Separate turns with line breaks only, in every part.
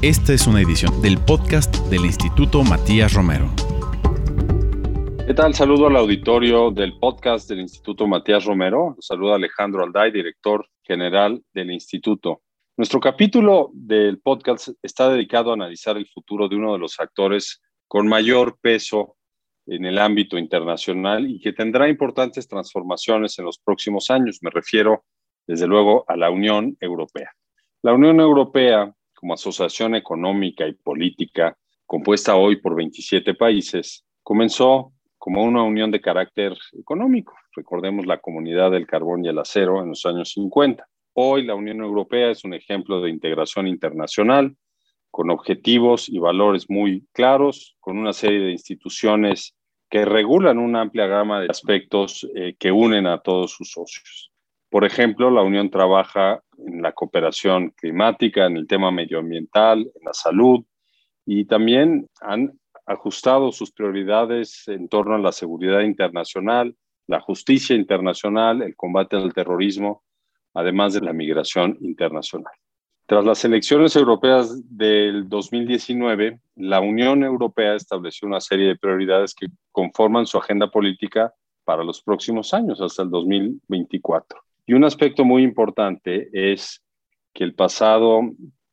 Esta es una edición del podcast del Instituto Matías Romero.
¿Qué tal? Saludo al auditorio del podcast del Instituto Matías Romero. Saluda Alejandro Alday, director general del instituto. Nuestro capítulo del podcast está dedicado a analizar el futuro de uno de los actores con mayor peso en el ámbito internacional y que tendrá importantes transformaciones en los próximos años. Me refiero, desde luego, a la Unión Europea. La Unión Europea, como asociación económica y política, compuesta hoy por 27 países, comenzó como una unión de carácter económico. Recordemos la comunidad del carbón y el acero en los años 50. Hoy la Unión Europea es un ejemplo de integración internacional con objetivos y valores muy claros, con una serie de instituciones que regulan una amplia gama de aspectos eh, que unen a todos sus socios. Por ejemplo, la Unión trabaja en la cooperación climática, en el tema medioambiental, en la salud y también han ajustado sus prioridades en torno a la seguridad internacional, la justicia internacional, el combate al terrorismo, además de la migración internacional. Tras las elecciones europeas del 2019, la Unión Europea estableció una serie de prioridades que conforman su agenda política para los próximos años, hasta el 2024. Y un aspecto muy importante es que el pasado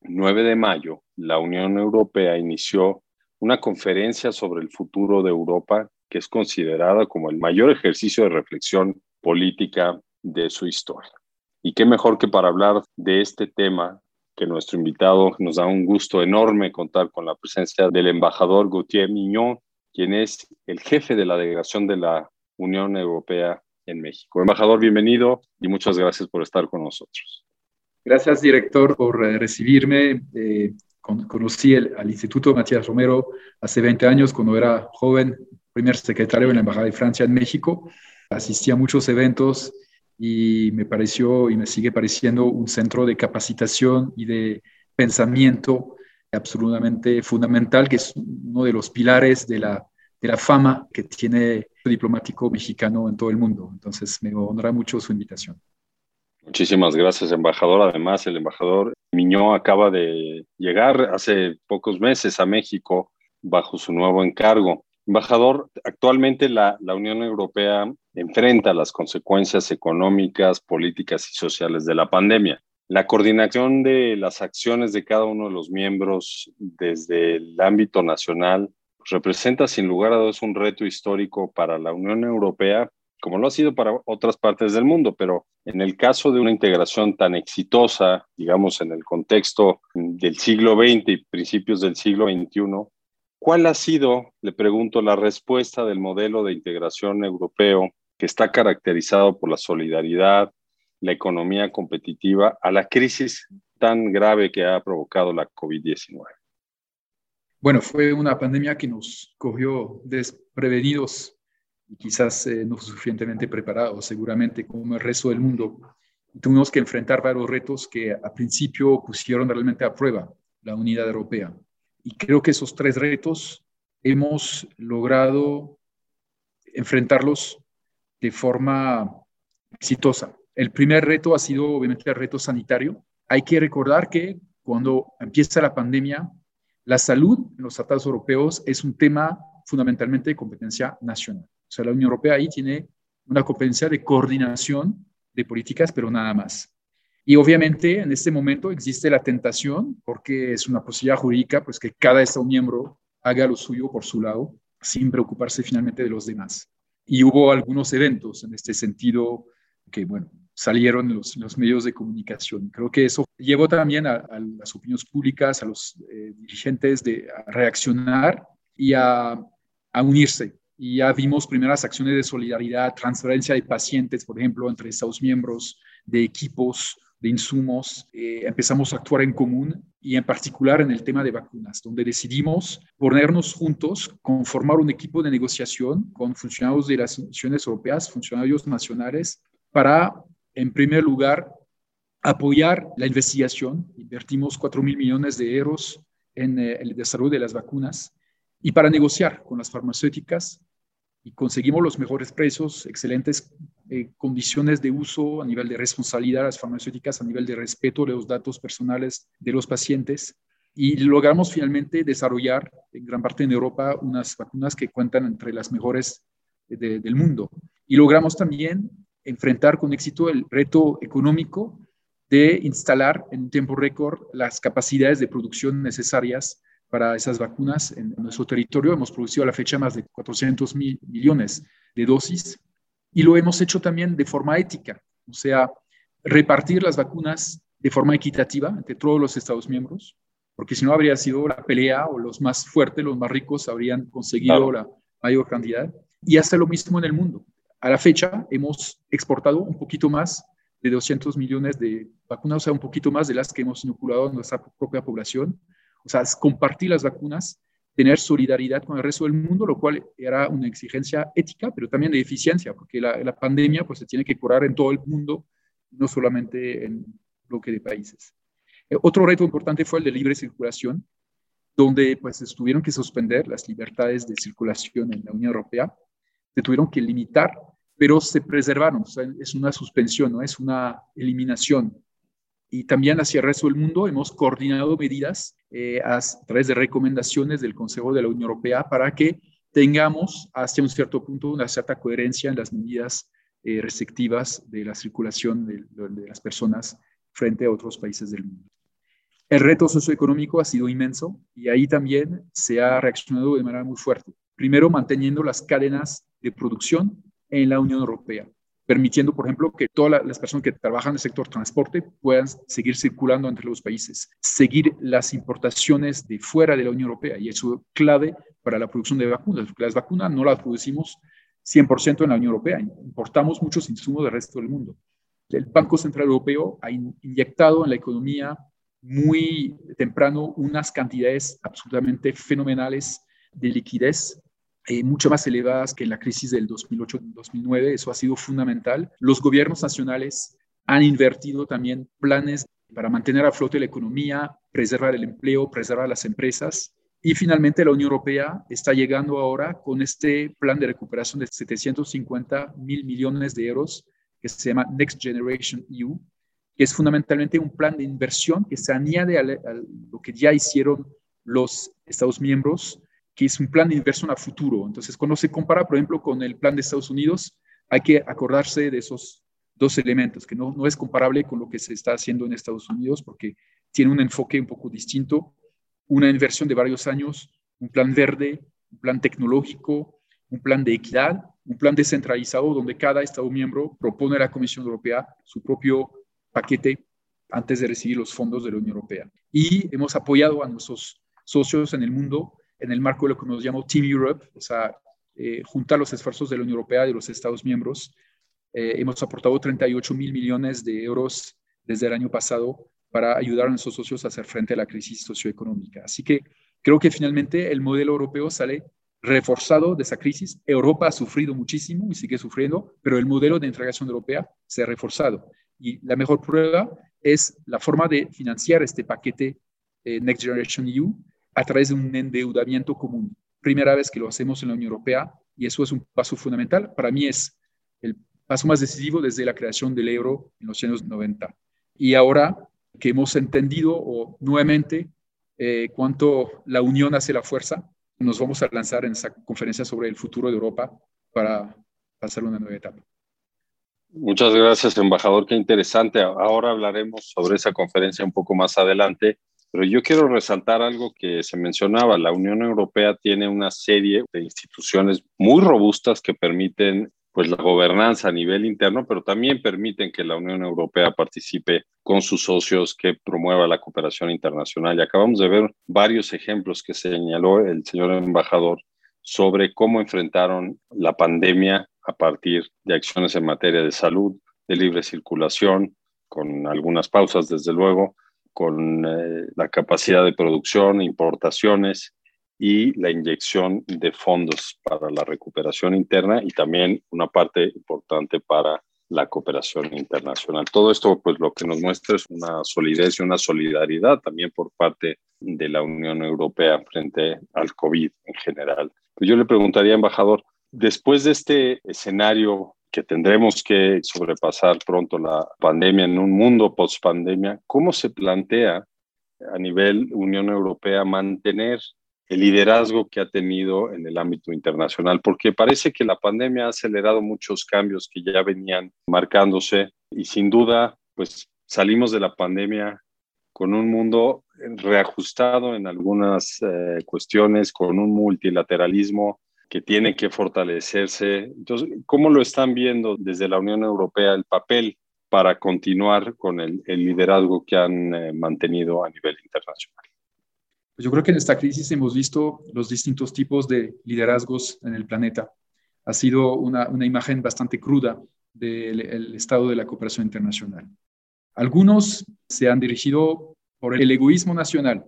9 de mayo la Unión Europea inició una conferencia sobre el futuro de Europa que es considerada como el mayor ejercicio de reflexión política de su historia. Y qué mejor que para hablar de este tema que nuestro invitado nos da un gusto enorme contar con la presencia del embajador Gauthier Mignon, quien es el jefe de la delegación de la Unión Europea en México. Embajador, bienvenido y muchas gracias por estar con nosotros.
Gracias, director, por eh, recibirme. Eh, conocí el, al Instituto Matías Romero hace 20 años, cuando era joven, primer secretario en la Embajada de Francia en México. Asistí a muchos eventos y me pareció y me sigue pareciendo un centro de capacitación y de pensamiento absolutamente fundamental, que es uno de los pilares de la, de la fama que tiene el diplomático mexicano en todo el mundo. Entonces, me honra mucho su invitación.
Muchísimas gracias, embajador. Además, el embajador Miñó acaba de llegar hace pocos meses a México bajo su nuevo encargo. Embajador, actualmente la, la Unión Europea enfrenta las consecuencias económicas, políticas y sociales de la pandemia. La coordinación de las acciones de cada uno de los miembros desde el ámbito nacional representa sin lugar a dudas un reto histórico para la Unión Europea, como lo ha sido para otras partes del mundo, pero en el caso de una integración tan exitosa, digamos, en el contexto del siglo XX y principios del siglo XXI, ¿cuál ha sido, le pregunto, la respuesta del modelo de integración europeo que está caracterizado por la solidaridad, la economía competitiva, a la crisis tan grave que ha provocado la COVID-19?
Bueno, fue una pandemia que nos cogió desprevenidos y quizás eh, no suficientemente preparados, seguramente como el resto del mundo. tuvimos que enfrentar varios retos que a principio pusieron realmente a prueba la unidad europea. Y creo que esos tres retos hemos logrado enfrentarlos de forma exitosa. El primer reto ha sido obviamente el reto sanitario. Hay que recordar que cuando empieza la pandemia, la salud en los tratados europeos es un tema fundamentalmente de competencia nacional. O sea, la Unión Europea ahí tiene una competencia de coordinación de políticas, pero nada más. Y obviamente en este momento existe la tentación, porque es una posibilidad jurídica, pues que cada Estado miembro haga lo suyo por su lado, sin preocuparse finalmente de los demás y hubo algunos eventos en este sentido que, bueno, salieron en los, medios de comunicación. Creo que eso llevó también a, las opiniones públicas, a los eh, dirigentes de, a reaccionar y a, a, unirse. Y ya vimos primeras acciones de solidaridad, transferencia de pacientes, por ejemplo, entre Estados miembros, de equipos, de insumos, eh, empezamos a actuar en común y en particular en el tema de vacunas, donde decidimos ponernos juntos, conformar un equipo de negociación con funcionarios de las instituciones europeas, funcionarios nacionales, para, en primer lugar, apoyar la investigación. Invertimos 4 mil millones de euros en eh, el desarrollo de las vacunas y para negociar con las farmacéuticas y conseguimos los mejores precios, excelentes eh, condiciones de uso a nivel de responsabilidad de las farmacéuticas, a nivel de respeto de los datos personales de los pacientes. y logramos finalmente desarrollar en gran parte de Europa unas vacunas que cuentan entre las mejores del mundo. Y logramos también enfrentar con éxito el reto económico de instalar en un tiempo récord las capacidades de producción necesarias para esas vacunas en nuestro territorio. Hemos producido a la fecha más de 400 mil millones de dosis y lo hemos hecho también de forma ética, o sea, repartir las vacunas de forma equitativa entre todos los Estados miembros, porque si no habría sido la pelea o los más fuertes, los más ricos habrían conseguido la mayor cantidad. Y hace lo mismo en el mundo. A la fecha hemos exportado un poquito más de 200 millones de vacunas, o sea, un poquito más de las que hemos inoculado en nuestra propia población. O sea, compartir las vacunas, tener solidaridad con el resto del mundo, lo cual era una exigencia ética, pero también de eficiencia, porque la, pandemia pues, se tiene que curar en todo el mundo, no solamente en bloque de países. Eh, otro reto importante fue el de libre circulación, donde pues tuvieron que suspender las libertades de circulación en la Unión Europea, se tuvieron que limitar, pero se preservaron, o sea, es una suspensión, no es una eliminación. Y también hacia el resto del mundo hemos coordinado medidas eh, a través de recomendaciones del Consejo de la Unión Europea para que tengamos hasta un cierto punto una cierta coherencia en las medidas eh, restrictivas de la circulación de, de las personas frente a otros países del mundo. El reto socioeconómico ha sido inmenso y ahí también se ha reaccionado de manera muy fuerte. Primero, manteniendo las cadenas de producción en la Unión Europea, permitiendo, por ejemplo, que todas las personas que trabajan en el sector transporte puedan seguir circulando entre los países, seguir las importaciones de fuera de la Unión Europea, y eso es clave para la producción de vacunas, las vacunas no las producimos 100% en la Unión Europea, importamos muchos insumos del resto del mundo. El Banco Central Europeo ha inyectado en la economía muy temprano unas cantidades absolutamente fenomenales de liquidez, eh, mucho más elevadas que en la crisis del 2008-2009. Eso ha sido fundamental. Los gobiernos nacionales han invertido también planes para mantener a flote la economía, preservar el empleo, preservar las empresas. Y finalmente la Unión Europea está llegando ahora con este plan de recuperación de 750 mil millones de euros que se llama Next Generation EU, que es fundamentalmente un plan de inversión que se añade a, lo que ya hicieron los Estados miembros, que es un plan de inversión a futuro. Entonces, cuando se compara, por ejemplo, con el plan de Estados Unidos, hay que acordarse de esos dos elementos, que no, no es comparable con lo que se está haciendo en Estados Unidos, porque tiene un enfoque un poco distinto, una inversión de varios años, un plan verde, un plan tecnológico, un plan de equidad un plan descentralizado donde cada Estado miembro propone a la Comisión Europea su propio paquete antes de recibir los fondos de la Unión Europea. Y hemos apoyado a nuestros socios en el mundo en el marco de lo que nos llamamos Team Europe, o sea, eh, juntar los esfuerzos de la Unión Europea y de los Estados miembros. Eh, hemos aportado 38 mil millones de euros desde el año pasado para ayudar a nuestros socios a hacer frente a la crisis socioeconómica. Así que creo que finalmente el modelo europeo sale reforzado de esa crisis. Europa ha sufrido muchísimo y sigue sufriendo, pero el modelo de integración europea se ha reforzado. Y la mejor prueba es la forma de financiar este paquete eh, Next Generation EU a través de un endeudamiento común. Primera vez que lo hacemos en la Unión Europea y eso es un paso fundamental. Para mí es el paso más decisivo desde la creación del euro en los años 90. Y ahora que hemos entendido o, nuevamente eh, cuánto la unión hace la fuerza, nos vamos a lanzar en esa conferencia sobre el futuro de Europa para hacer una nueva etapa.
Muchas gracias, embajador. Qué interesante. Ahora hablaremos sobre esa conferencia un poco más adelante, pero yo quiero resaltar algo que se mencionaba. La Unión Europea tiene una serie de instituciones muy robustas que permiten pues la gobernanza a nivel interno, pero también permiten que la Unión Europea participe con sus socios, que promueva la cooperación internacional. Y acabamos de ver varios ejemplos que señaló el señor embajador sobre cómo enfrentaron la pandemia a partir de acciones en materia de salud, de libre circulación, con algunas pausas, desde luego, con eh, la capacidad de producción, importaciones y la inyección de fondos para la recuperación interna y también una parte importante para la cooperación internacional. Todo esto, pues lo que nos muestra es una solidez y una solidaridad también por parte de la Unión Europea frente al COVID en general. Pues yo le preguntaría, embajador, después de este escenario que tendremos que sobrepasar pronto la pandemia en un mundo post pandemia, ¿cómo se plantea a nivel Unión Europea mantener el liderazgo que ha tenido en el ámbito internacional, porque parece que la pandemia ha acelerado muchos cambios que ya venían marcándose y sin duda, pues salimos de la pandemia con un mundo reajustado en algunas eh, cuestiones, con un multilateralismo que tiene que fortalecerse. Entonces, ¿cómo lo están viendo desde la Unión Europea el papel para continuar con el, liderazgo que han eh, mantenido a nivel internacional?
Pues yo creo que en esta crisis hemos visto los distintos tipos de liderazgos en el planeta. Ha sido una, una imagen bastante cruda del estado de la cooperación internacional. Algunos se han dirigido por el egoísmo nacional.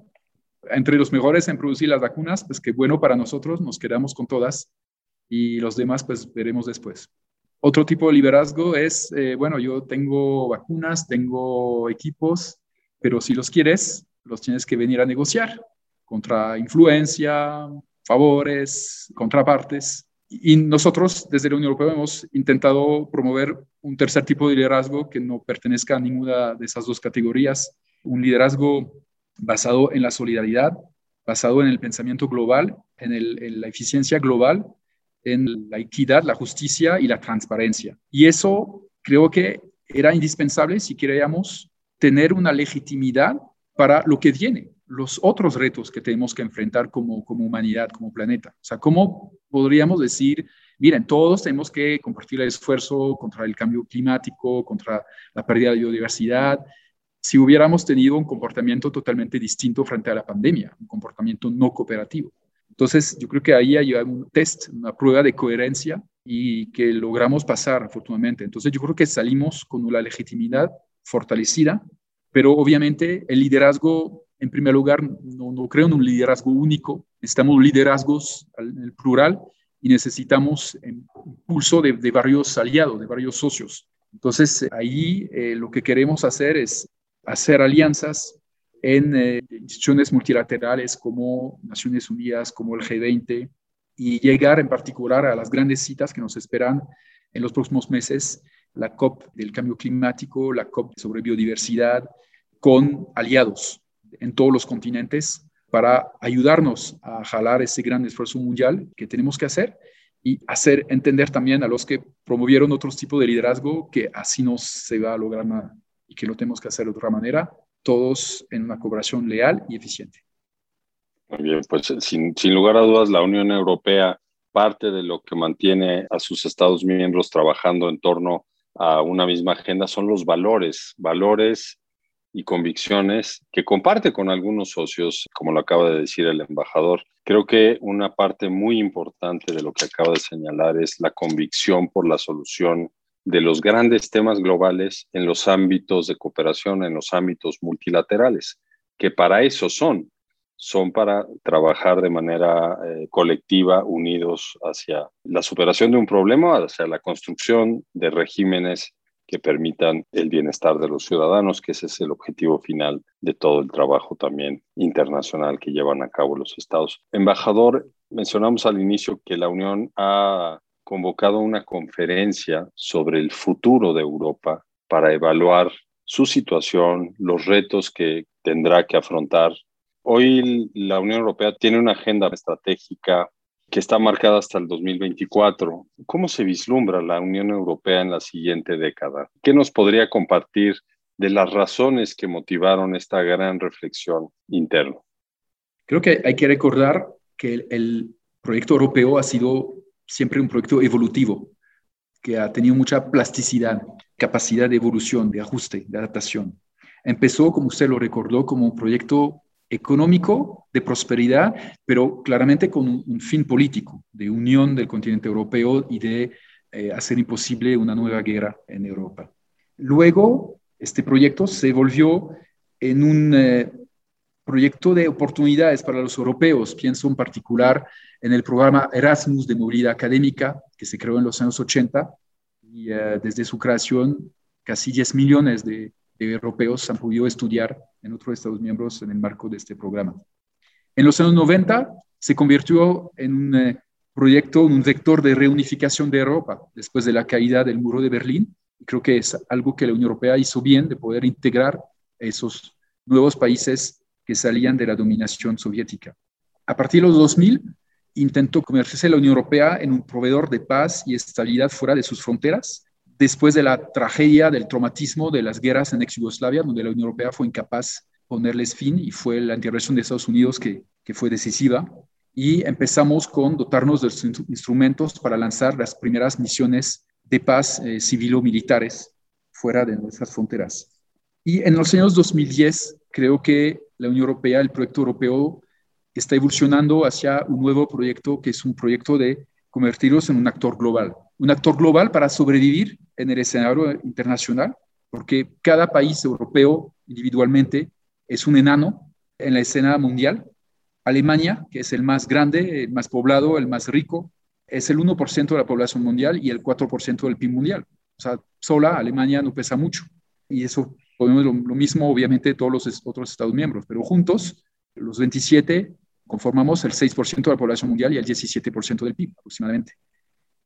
Entre los mejores en producir las vacunas, pues qué bueno para nosotros, nos quedamos con todas y los demás pues veremos después. Otro tipo de liderazgo es, eh, bueno, yo tengo vacunas, tengo equipos, pero si los quieres, los tienes que venir a negociar contra influencia, favores, contrapartes. Y nosotros desde la Unión Europea hemos intentado promover un tercer tipo de liderazgo que no pertenezca a ninguna de esas dos categorías, un liderazgo basado en la solidaridad, basado en el pensamiento global, en, en la eficiencia global, en la equidad, la justicia y la transparencia. Y eso creo que era indispensable si queríamos tener una legitimidad para lo que viene, los otros retos que tenemos que enfrentar como, como humanidad, como planeta. O sea, ¿cómo podríamos decir, miren, todos tenemos que compartir el esfuerzo contra el cambio climático, contra la pérdida de biodiversidad, si hubiéramos tenido un comportamiento totalmente distinto frente a la pandemia, un comportamiento no cooperativo? Entonces, yo creo que ahí hay un test, una prueba de coherencia y que logramos pasar, afortunadamente. Entonces, yo creo que salimos con una legitimidad fortalecida, pero obviamente el liderazgo en primer lugar, no, creo en un liderazgo único, necesitamos liderazgos en el plural y necesitamos impulso de, de varios aliados, de varios socios. Entonces, ahí eh, lo que queremos hacer es hacer alianzas en eh, instituciones multilaterales como Naciones Unidas, como el G20, y llegar en particular a las grandes citas que nos esperan en los próximos meses, la COP del cambio climático, la COP sobre biodiversidad, con aliados, en todos los continentes para ayudarnos a jalar ese gran esfuerzo mundial que tenemos que hacer y hacer entender también a los que promovieron otros tipos de liderazgo que así no se va a lograr nada y que lo tenemos que hacer de otra manera, todos en una cooperación leal y eficiente.
Muy bien, pues sin, sin lugar a dudas la Unión Europea parte de lo que mantiene a sus Estados miembros trabajando en torno a una misma agenda son los valores, valores y convicciones que comparte con algunos socios, como lo acaba de decir el embajador. Creo que una parte muy importante de lo que acaba de señalar es la convicción por la solución de los grandes temas globales en los ámbitos de cooperación, en los ámbitos multilaterales, que para eso son, son para trabajar de manera eh, colectiva, unidos hacia la superación de un problema, hacia la construcción de regímenes que permitan el bienestar de los ciudadanos, que ese es el objetivo final de todo el trabajo también internacional que llevan a cabo los estados. Embajador, mencionamos al inicio que la Unión ha convocado una conferencia sobre el futuro de Europa para evaluar su situación, los retos que tendrá que afrontar. Hoy la Unión Europea tiene una agenda estratégica que está marcada hasta el 2024. ¿Cómo se vislumbra la Unión Europea en la siguiente década? ¿Qué nos podría compartir de las razones que motivaron esta gran reflexión interna?
Creo que hay que recordar que el, proyecto europeo ha sido siempre un proyecto evolutivo, que ha tenido mucha plasticidad, capacidad de evolución, de ajuste, de adaptación. Empezó, como usted lo recordó, como un proyecto económico, de prosperidad, pero claramente con un, fin político, de unión del continente europeo y de eh, hacer imposible una nueva guerra en Europa. Luego, este proyecto se volvió en un eh, proyecto de oportunidades para los europeos. Pienso en particular en el programa Erasmus de movilidad académica, que se creó en los años 80, y eh, desde su creación casi 10 millones de, de europeos han podido estudiar en otros Estados miembros en el marco de este programa. En los años 90 se convirtió en un eh, proyecto, un vector de reunificación de Europa después de la caída del muro de Berlín. Y creo que es algo que la Unión Europea hizo bien de poder integrar esos nuevos países que salían de la dominación soviética. A partir de los 2000, intentó convertirse la Unión Europea en un proveedor de paz y estabilidad fuera de sus fronteras, después de la tragedia, del traumatismo de las guerras en ex-Yugoslavia, donde la Unión Europea fue incapaz de ponerles fin y fue la intervención de Estados Unidos que, que fue decisiva. Y empezamos con dotarnos de los instrumentos para lanzar las primeras misiones de paz eh, civilo-militares fuera de nuestras fronteras. Y en los años 2010, creo que la Unión Europea, el proyecto europeo, está evolucionando hacia un nuevo proyecto que es un proyecto de convertirlos en un actor global. Un actor global para sobrevivir en el escenario internacional, porque cada país europeo individualmente es un enano en la escena mundial. Alemania, que es el más grande, el más poblado, el más rico, es el 1% de la población mundial y el 4% del PIB mundial. O sea, sola Alemania no pesa mucho. Y eso podemos lo, lo mismo, obviamente, todos los otros Estados miembros, pero juntos, los 27 conformamos el 6% de la población mundial y el 17% del PIB aproximadamente.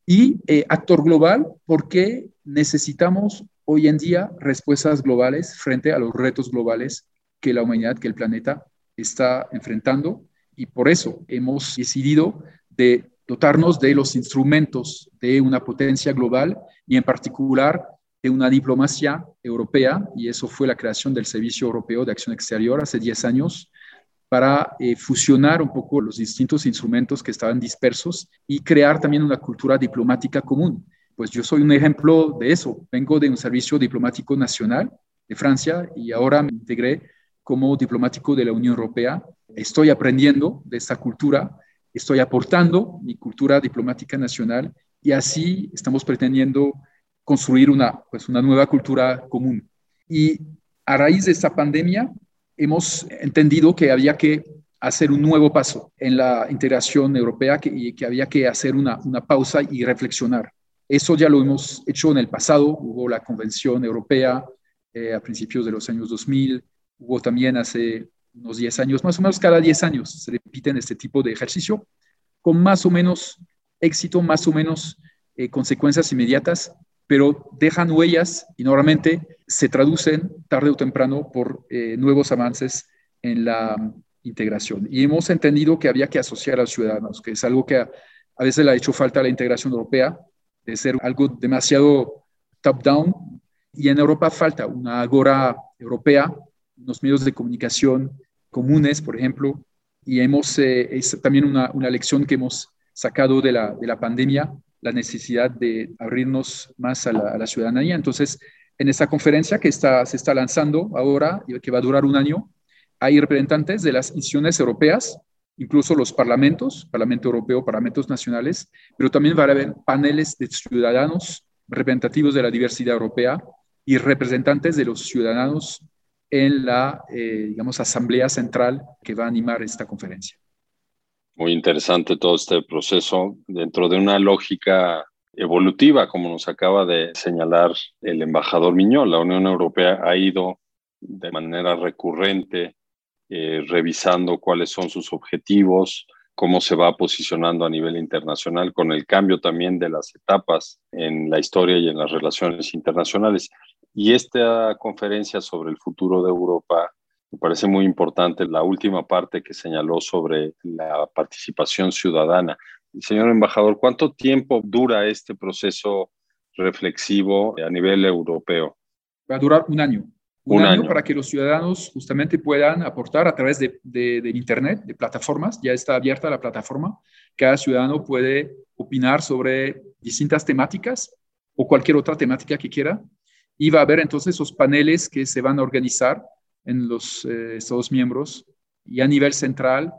Y eh, actor global porque necesitamos hoy en día respuestas globales frente a los retos globales que la humanidad, que el planeta está enfrentando. Y por eso hemos decidido de dotarnos de los instrumentos de una potencia global y en particular de una diplomacia europea, y eso fue la creación del Servicio Europeo de Acción Exterior hace 10 años, para eh, fusionar un poco los distintos instrumentos que estaban dispersos y crear también una cultura diplomática común. Pues yo soy un ejemplo de eso. Vengo de un servicio diplomático nacional de Francia y ahora me integré como diplomático de la Unión Europea. Estoy aprendiendo de esta cultura, estoy aportando mi cultura diplomática nacional y así estamos pretendiendo construir una, pues una nueva cultura común. Y a raíz de esta pandemia, hemos entendido que había que hacer un nuevo paso en la integración europea y que había que hacer una, pausa y reflexionar. Eso ya lo hemos hecho en el pasado, hubo la Convención Europea eh, a principios de los años 2000, hubo también hace unos 10 años, más o menos cada 10 años se repiten este tipo de ejercicio, con más o menos éxito, más o menos eh, consecuencias inmediatas, pero dejan huellas y normalmente se traducen tarde o temprano por eh, nuevos avances en la integración. Y hemos entendido que había que asociar a los ciudadanos, que es algo que a, veces le ha hecho falta a la integración europea, de ser algo demasiado top-down. Y en Europa falta una agora europea, unos medios de comunicación comunes, por ejemplo, y hemos, eh, es también una, una lección que hemos sacado de la, de la pandemia, la necesidad de abrirnos más a la, ciudadanía. Entonces, en esta conferencia que está, se está lanzando ahora y que va a durar un año, hay representantes de las instituciones europeas, incluso los parlamentos, Parlamento Europeo, parlamentos nacionales, pero también va a haber paneles de ciudadanos representativos de la diversidad europea y representantes de los ciudadanos en la, eh, digamos, asamblea central que va a animar esta conferencia.
Muy interesante todo este proceso dentro de una lógica evolutiva, como nos acaba de señalar el embajador Miñón. La Unión Europea ha ido de manera recurrente eh, revisando cuáles son sus objetivos, cómo se va posicionando a nivel internacional, con el cambio también de las etapas en la historia y en las relaciones internacionales. Y esta conferencia sobre el futuro de Europa me parece muy importante la última parte que señaló sobre la participación ciudadana. Señor embajador, ¿cuánto tiempo dura este proceso reflexivo a nivel europeo?
Va a durar un año. Un, año, para que los ciudadanos justamente puedan aportar a través de, de, Internet, de plataformas. Ya está abierta la plataforma. Cada ciudadano puede opinar sobre distintas temáticas o cualquier otra temática que quiera. Y va a haber entonces esos paneles que se van a organizar en los eh, Estados miembros y a nivel central,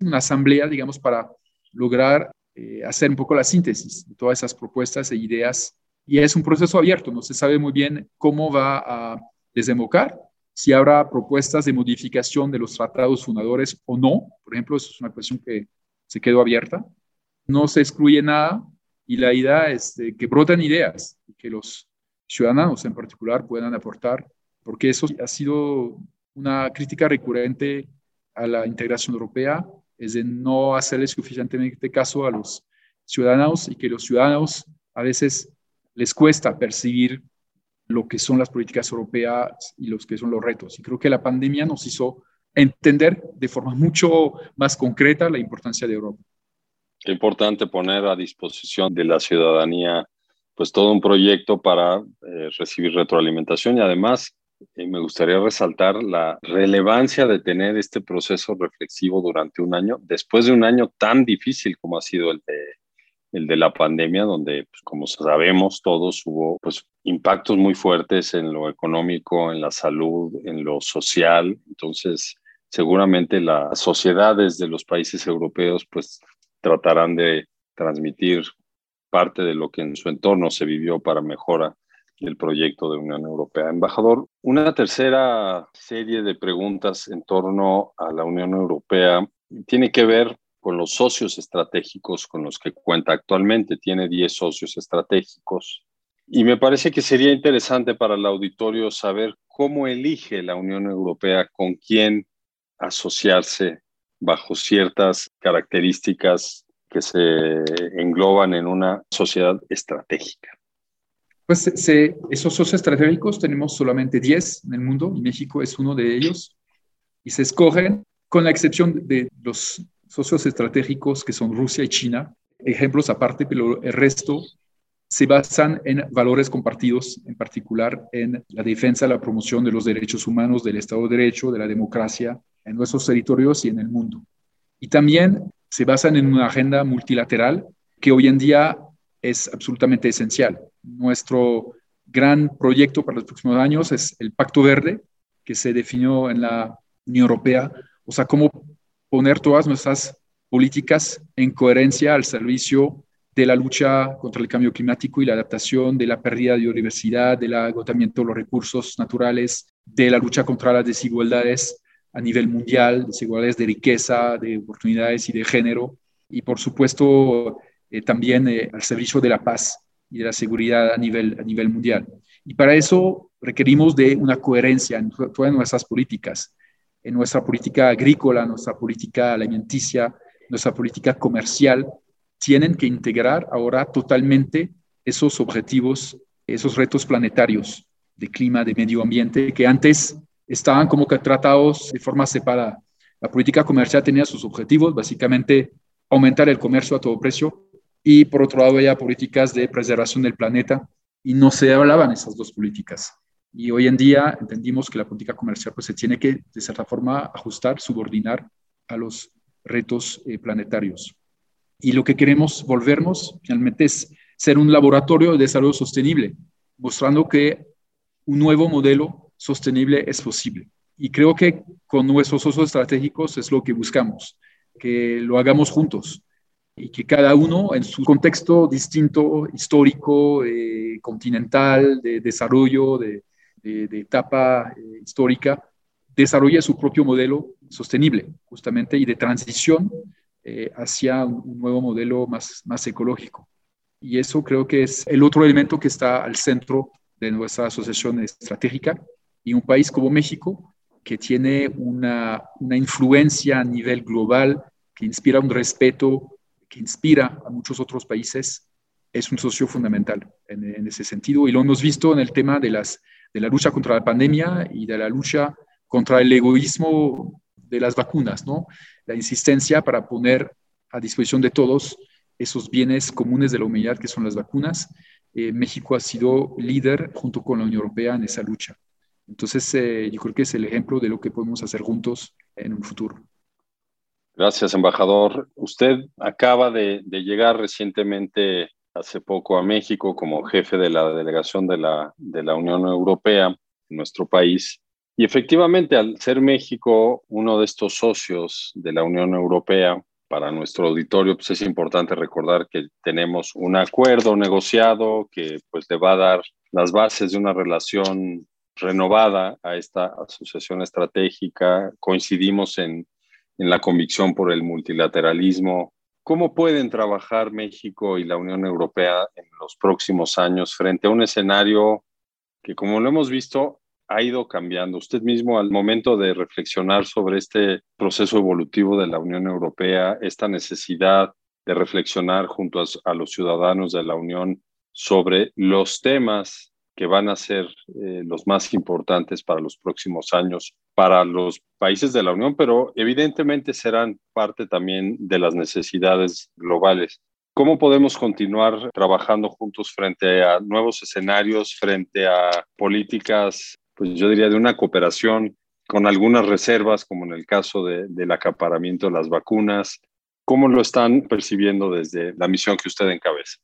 una asamblea, digamos, para lograr eh, hacer un poco la síntesis de todas esas propuestas e ideas. Y es un proceso abierto, no se sabe muy bien cómo va a desembocar, si habrá propuestas de modificación de los tratados fundadores o no. Por ejemplo, eso es una cuestión que se quedó abierta. No se excluye nada y la idea es que broten ideas y que los ciudadanos en particular puedan aportar porque eso ha sido una crítica recurrente a la integración europea, es de no hacerle suficientemente caso a los ciudadanos y que los ciudadanos a veces les cuesta percibir lo que son las políticas europeas y los que son los retos. Y creo que la pandemia nos hizo entender de forma mucho más concreta la importancia de Europa.
Qué importante poner a disposición de la ciudadanía pues todo un proyecto para eh, recibir retroalimentación y además me gustaría resaltar la relevancia de tener este proceso reflexivo durante un año, después de un año tan difícil como ha sido el de, el de la pandemia, donde, pues, como sabemos todos, hubo pues, impactos muy fuertes en lo económico, en la salud, en lo social. Entonces, seguramente las sociedades de los países europeos pues tratarán de transmitir parte de lo que en su entorno se vivió para mejora del proyecto de Unión Europea. Embajador, una tercera serie de preguntas en torno a la Unión Europea tiene que ver con los socios estratégicos con los que cuenta actualmente. Tiene 10 socios estratégicos. Y me parece que sería interesante para el auditorio saber cómo elige la Unión Europea con quién asociarse bajo ciertas características que se engloban en una sociedad estratégica?
Pues esos socios estratégicos tenemos solamente 10 en el mundo y México es uno de ellos y se escogen con la excepción de los socios estratégicos que son Rusia y China, ejemplos aparte, pero el resto se basan en valores compartidos, en particular en la defensa, la promoción de los derechos humanos, del Estado de Derecho, de la democracia en nuestros territorios y en el mundo. Y también se basan en una agenda multilateral que hoy en día es absolutamente esencial. Nuestro gran proyecto para los próximos años es el Pacto Verde, que se definió en la Unión Europea, o sea, cómo poner todas nuestras políticas en coherencia al servicio de la lucha contra el cambio climático y la adaptación, de la pérdida de biodiversidad, del agotamiento de los recursos naturales, de la lucha contra las desigualdades a nivel mundial, desigualdades de riqueza, de oportunidades y de género, y por supuesto eh, también eh, al servicio de la paz y de la seguridad a nivel, a nivel mundial. Y para eso requerimos de una coherencia en todas nuestras políticas, en nuestra política agrícola, nuestra política alimenticia, nuestra política comercial, tienen que integrar ahora totalmente esos objetivos, esos retos planetarios de clima, de medio ambiente, que antes estaban como que tratados de forma separada. La política comercial tenía sus objetivos, básicamente aumentar el comercio a todo precio, y por otro lado había políticas de preservación del planeta, y no se hablaban esas dos políticas. Y hoy en día entendimos que la política comercial pues, se tiene que, de cierta forma, ajustar, subordinar a los retos eh, planetarios. Y lo que queremos volvernos finalmente es ser un laboratorio de desarrollo sostenible, mostrando que un nuevo modelo sostenible es posible. Y creo que con nuestros socios estratégicos es lo que buscamos, que lo hagamos juntos y que cada uno en su contexto distinto, histórico, eh, continental, de desarrollo, de, etapa eh, histórica, desarrolle su propio modelo sostenible, justamente, y de transición eh, hacia un, un, nuevo modelo más, más ecológico. Y eso creo que es el otro elemento que está al centro de nuestra asociación estratégica y un país como México, que tiene una, una influencia a nivel global, que inspira un respeto, inspira a muchos otros países, es un socio fundamental en, en, ese sentido. Y lo hemos visto en el tema de, las, de la lucha contra la pandemia y de la lucha contra el egoísmo de las vacunas, ¿no? La insistencia para poner a disposición de todos esos bienes comunes de la humanidad que son las vacunas. Eh, México ha sido líder junto con la Unión Europea en esa lucha. Entonces, eh, yo creo que es el ejemplo de lo que podemos hacer juntos en un futuro.
Gracias, embajador. Usted acaba de, llegar recientemente, hace poco, a México como jefe de la delegación de la, de la Unión Europea en nuestro país. Y efectivamente, al ser México uno de estos socios de la Unión Europea, para nuestro auditorio, pues es importante recordar que tenemos un acuerdo negociado que pues le va a dar las bases de una relación renovada a esta asociación estratégica, coincidimos en, en la convicción por el multilateralismo. ¿Cómo pueden trabajar México y la Unión Europea en los próximos años frente a un escenario que, como lo hemos visto, ha ido cambiando? Usted mismo, al momento de reflexionar sobre este proceso evolutivo de la Unión Europea, esta necesidad de reflexionar junto a, a los ciudadanos de la Unión sobre los temas que van a ser eh, los más importantes para los próximos años para los países de la Unión, pero evidentemente serán parte también de las necesidades globales. ¿Cómo podemos continuar trabajando juntos frente a nuevos escenarios, frente a políticas, pues yo diría, de una cooperación con algunas reservas, como en el caso del acaparamiento de las vacunas? ¿Cómo lo están percibiendo desde la misión que usted encabeza?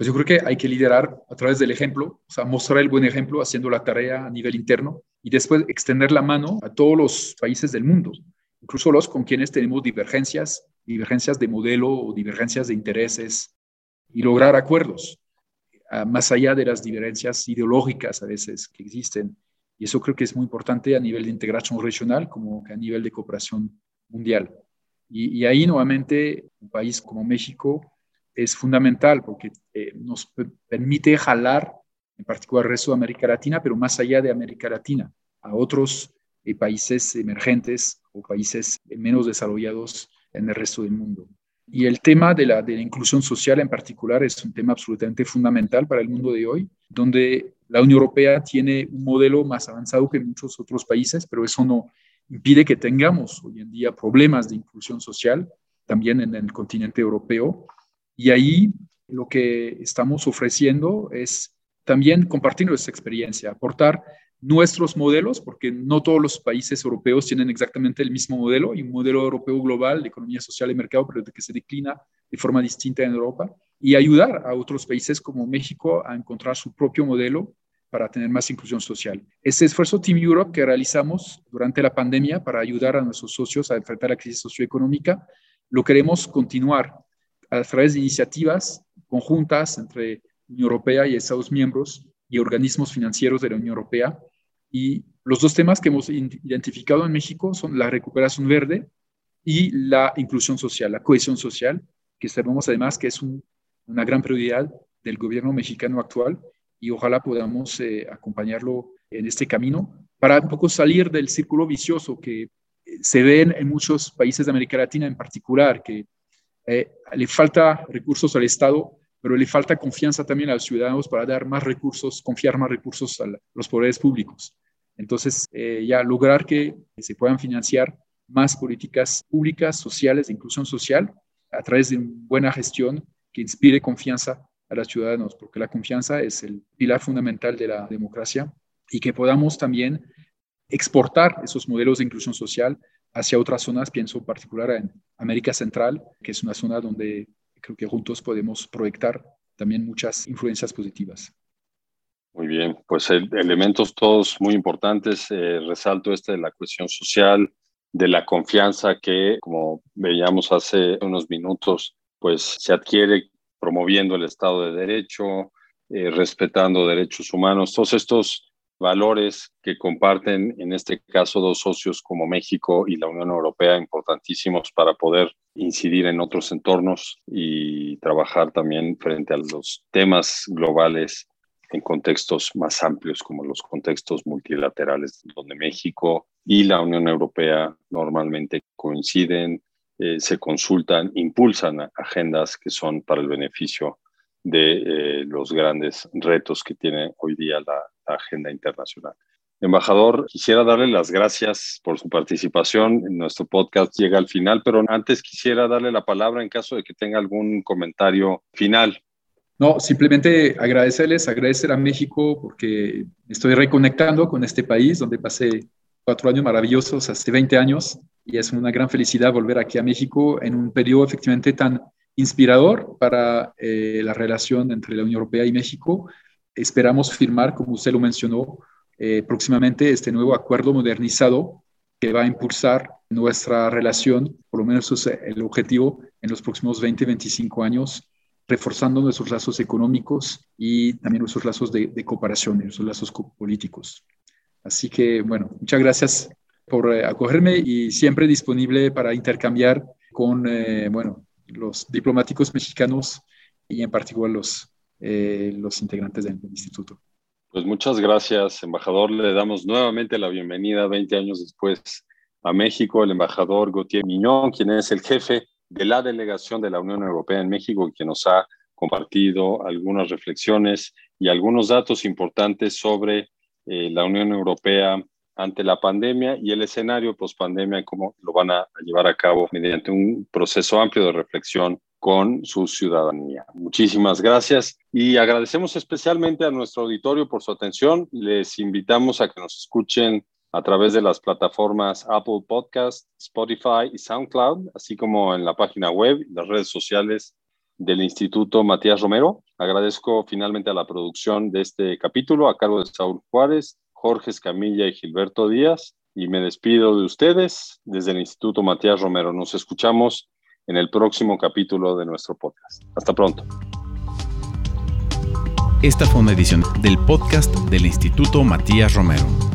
Pues yo creo que hay que liderar a través del ejemplo, o sea, mostrar el buen ejemplo haciendo la tarea a nivel interno y después extender la mano a todos los países del mundo, incluso los con quienes tenemos divergencias divergencias de modelo o divergencias de intereses y lograr acuerdos, ah, más allá de las diferencias ideológicas a veces que existen. Y eso creo que es muy importante a nivel de integración regional como a nivel de cooperación mundial. Y, ahí nuevamente un país como México es fundamental porque eh, nos permite jalar, en particular el resto de América Latina, pero más allá de América Latina, a otros eh, países emergentes o países menos desarrollados en el resto del mundo. Y el tema de la, de la inclusión social en particular es un tema absolutamente fundamental para el mundo de hoy, donde la Unión Europea tiene un modelo más avanzado que muchos otros países, pero eso no impide que tengamos hoy en día problemas de inclusión social también en el continente europeo. Y ahí lo que estamos ofreciendo es también compartir nuestra experiencia, aportar nuestros modelos, porque no todos los países europeos tienen exactamente el mismo modelo, y un modelo europeo global de economía social y mercado, pero que se declina de forma distinta en Europa, y ayudar a otros países como México a encontrar su propio modelo para tener más inclusión social. Ese esfuerzo Team Europe que realizamos durante la pandemia para ayudar a nuestros socios a enfrentar la crisis socioeconómica, lo queremos continuar a través de iniciativas conjuntas entre Unión Europea y Estados miembros y organismos financieros de la Unión Europea. Y los dos temas que hemos identificado en México son la recuperación verde y la inclusión social, la cohesión social, que sabemos además que es una gran prioridad del gobierno mexicano actual y ojalá podamos eh, acompañarlo en este camino para un poco salir del círculo vicioso que eh, se ve en, muchos países de América Latina en particular, que eh, le falta recursos al Estado pero le falta confianza también a los ciudadanos para dar más recursos, confiar más recursos a los poderes públicos. Entonces, eh, ya lograr que se puedan financiar más políticas públicas, sociales, de inclusión social, a través de una buena gestión que inspire confianza a los ciudadanos, porque la confianza es el pilar fundamental de la democracia y que podamos también exportar esos modelos de inclusión social hacia otras zonas, pienso en particular en América Central, que es una zona donde creo que juntos podemos proyectar también muchas influencias positivas.
Muy bien, pues elementos todos muy importantes. Eh, resalto este de la cuestión social, de la confianza que, como veíamos hace unos minutos, pues se adquiere promoviendo el Estado de Derecho, eh, respetando derechos humanos. Todos estos valores que comparten, en este caso, dos socios como México y la Unión Europea, importantísimos para poder incidir en otros entornos y trabajar también frente a los temas globales en contextos más amplios como los contextos multilaterales, donde México y la Unión Europea normalmente coinciden, eh, se consultan, impulsan agendas que son para el beneficio de eh, los grandes retos que tiene hoy día la, agenda internacional. Embajador, quisiera darle las gracias por su participación. Nuestro podcast llega al final, pero antes quisiera darle la palabra en caso de que tenga algún comentario final.
No, simplemente agradecerles, agradecer a México porque estoy reconectando con este país donde pasé cuatro años maravillosos, hace 20 años, y es una gran felicidad volver aquí a México en un periodo efectivamente tan inspirador para eh, la relación entre la Unión Europea y México. Esperamos firmar, como usted lo mencionó, eh, próximamente este nuevo acuerdo modernizado que va a impulsar nuestra relación, por lo menos es el objetivo, en los próximos 20, 25 años, reforzando nuestros lazos económicos y también nuestros lazos de, cooperación, nuestros lazos políticos. Así que, bueno, muchas gracias por eh, acogerme y siempre disponible para intercambiar con, bueno, los diplomáticos mexicanos y en particular los, eh, los integrantes del, instituto.
Pues muchas gracias, embajador. Le damos nuevamente la bienvenida 20 años después a México, el embajador Gautier Miñón, quien es el jefe de la delegación de la Unión Europea en México, quien nos ha compartido algunas reflexiones y algunos datos importantes sobre eh, la Unión Europea ante la pandemia y el escenario post pandemia, cómo lo van a llevar a cabo mediante un proceso amplio de reflexión con su ciudadanía. Muchísimas gracias y agradecemos especialmente a nuestro auditorio por su atención. Les invitamos a que nos escuchen a través de las plataformas Apple Podcast, Spotify y SoundCloud, así como en la página web y las redes sociales del Instituto Matías Romero. Agradezco finalmente a la producción de este capítulo a cargo de Saúl Juárez, Jorge Escamilla y Gilberto Díaz. Y me despido de ustedes desde el Instituto Matías Romero. Nos escuchamos en el próximo capítulo de nuestro podcast. Hasta pronto.
Esta fue una edición del podcast del Instituto Matías Romero.